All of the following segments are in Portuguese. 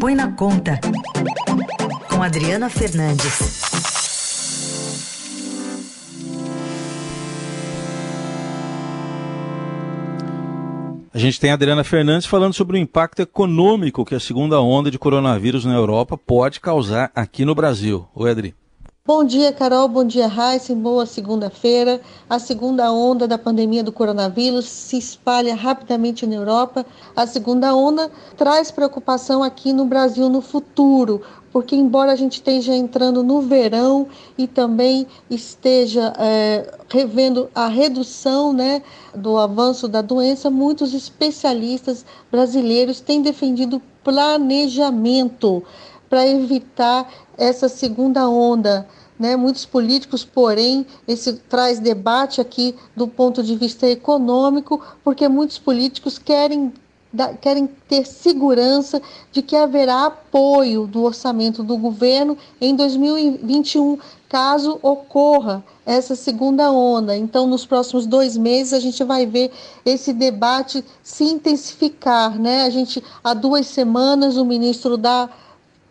Põe na Conta, com Adriana Fernandes. A gente tem a Adriana Fernandes falando sobre o impacto econômico que a segunda onda de coronavírus na Europa pode causar aqui no Brasil. Oi, Adri. Bom dia, Carol. Bom dia, Raíssa. Boa segunda-feira. A segunda onda da pandemia do coronavírus se espalha rapidamente na Europa. A segunda onda traz preocupação aqui no Brasil no futuro, porque embora a gente esteja entrando no verão e também esteja é, revendo a redução né, do avanço da doença, muitos especialistas brasileiros têm defendido planejamento para evitar essa segunda onda. Né? Muitos políticos, porém, esse traz debate aqui do ponto de vista econômico, porque muitos políticos querem querem ter segurança de que haverá apoio do orçamento do governo em 2021, caso ocorra essa segunda onda. Então, nos próximos dois meses, a gente vai ver esse debate se intensificar. Né? A gente, há duas semanas, o ministro da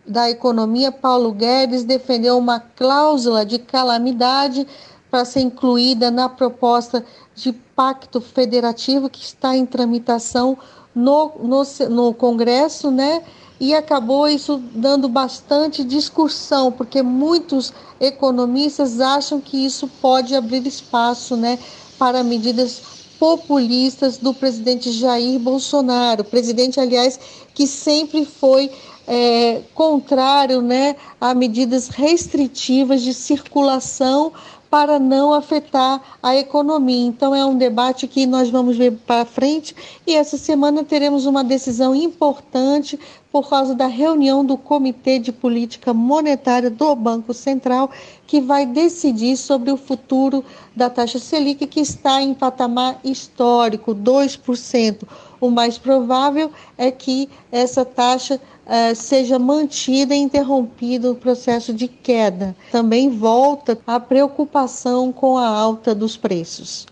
da Economia, Paulo Guedes, defendeu uma cláusula de calamidade para ser incluída na proposta de pacto federativo que está em tramitação no, no, no Congresso, né? E acabou isso dando bastante discussão, porque muitos economistas acham que isso pode abrir espaço, né, para medidas populistas do presidente Jair Bolsonaro, presidente, aliás, que sempre foi é, contrário né, a medidas restritivas de circulação para não afetar a economia. Então, é um debate que nós vamos ver para frente e essa semana teremos uma decisão importante por causa da reunião do Comitê de Política Monetária do Banco Central, que vai decidir sobre o futuro da taxa Selic, que está em patamar histórico, 2%. O mais provável é que essa taxa uh, seja mantida e interrompido o processo de queda. Também volta a preocupação com a alta dos preços.